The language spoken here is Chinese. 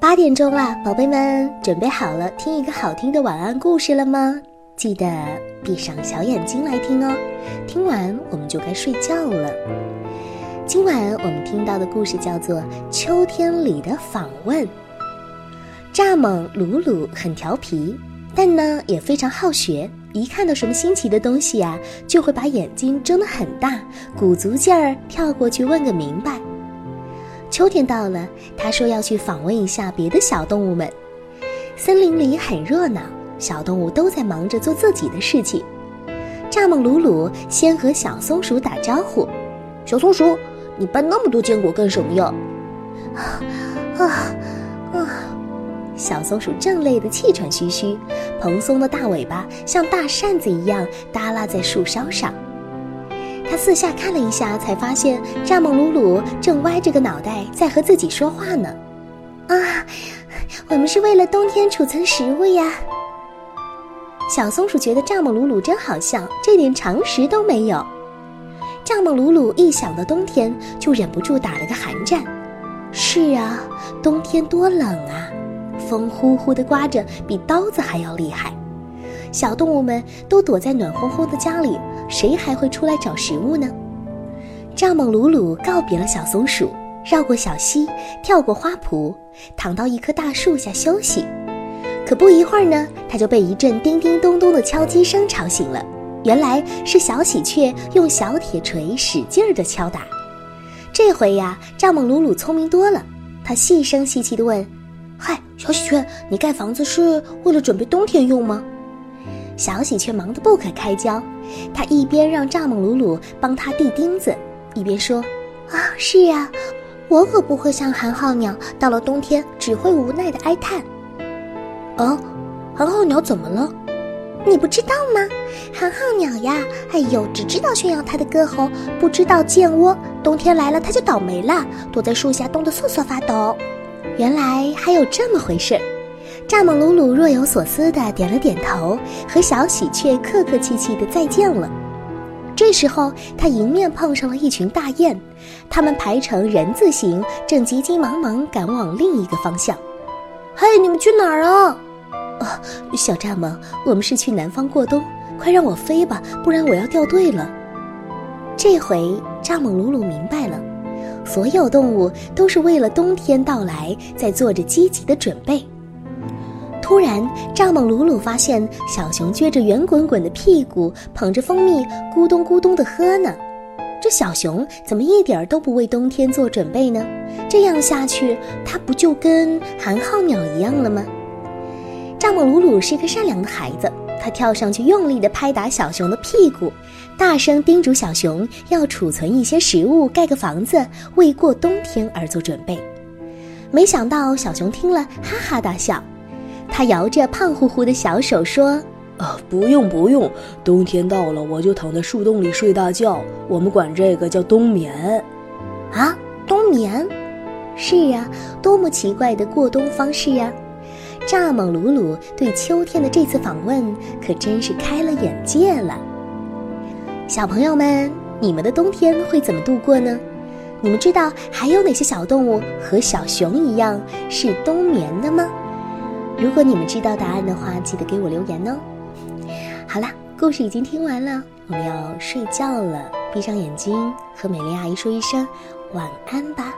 八点钟了，宝贝们，准备好了听一个好听的晚安故事了吗？记得闭上小眼睛来听哦。听完我们就该睡觉了。今晚我们听到的故事叫做《秋天里的访问》。蚱蜢鲁鲁很调皮，但呢也非常好学。一看到什么新奇的东西呀，就会把眼睛睁得很大，鼓足劲儿跳过去问个明白。秋天到了，他说要去访问一下别的小动物们。森林里很热闹，小动物都在忙着做自己的事情。蚱蜢鲁鲁先和小松鼠打招呼：“小松鼠，你搬那么多坚果干什么呀？”啊啊啊！小松鼠正累得气喘吁吁，蓬松的大尾巴像大扇子一样耷拉在树梢上。四下看了一下，才发现蚱蜢鲁鲁正歪着个脑袋在和自己说话呢。啊，我们是为了冬天储存食物呀。小松鼠觉得蚱蜢鲁鲁真好笑，这点常识都没有。蚱蜢鲁鲁一想到冬天，就忍不住打了个寒战。是啊，冬天多冷啊，风呼呼地刮着，比刀子还要厉害。小动物们都躲在暖烘烘的家里，谁还会出来找食物呢？蚱蜢鲁鲁告别了小松鼠，绕过小溪，跳过花圃，躺到一棵大树下休息。可不一会儿呢，他就被一阵叮叮咚咚的敲击声吵醒了。原来是小喜鹊用小铁锤使劲儿地敲打。这回呀，蚱蜢鲁鲁聪明多了，他细声细气地问：“嗨，小喜鹊，你盖房子是为了准备冬天用吗？”小喜鹊忙得不可开交，他一边让蚱蜢鲁鲁帮他递钉子，一边说：“啊，是呀，我可不会像寒号鸟，到了冬天只会无奈的哀叹。”“啊，寒号鸟怎么了？你不知道吗？寒号鸟呀，哎呦，只知道炫耀它的歌喉，不知道建窝。冬天来了，它就倒霉了，躲在树下冻得瑟瑟发抖。原来还有这么回事。”蚱蜢鲁鲁若有所思的点了点头，和小喜鹊客客气气的再见了。这时候，他迎面碰上了一群大雁，它们排成人字形，正急急忙忙赶往另一个方向。嘿，你们去哪儿啊？哦，小蚱蜢，我们是去南方过冬，快让我飞吧，不然我要掉队了。这回，蚱蜢鲁鲁明白了，所有动物都是为了冬天到来在做着积极的准备。突然，蚱蜢鲁鲁发现小熊撅着圆滚滚的屁股，捧着蜂蜜，咕咚咕咚地喝呢。这小熊怎么一点儿都不为冬天做准备呢？这样下去，它不就跟寒号鸟一样了吗？蚱蜢鲁鲁是个善良的孩子，他跳上去用力地拍打小熊的屁股，大声叮嘱小熊要储存一些食物，盖个房子，为过冬天而做准备。没想到小熊听了，哈哈大笑。他摇着胖乎乎的小手说：“啊，不用不用，冬天到了，我就躺在树洞里睡大觉。我们管这个叫冬眠。”啊，冬眠？是呀，多么奇怪的过冬方式呀！蚱蜢鲁鲁对秋天的这次访问可真是开了眼界了。小朋友们，你们的冬天会怎么度过呢？你们知道还有哪些小动物和小熊一样是冬眠的吗？如果你们知道答案的话，记得给我留言哦。好了，故事已经听完了，我们要睡觉了，闭上眼睛，和美丽阿姨说一声晚安吧。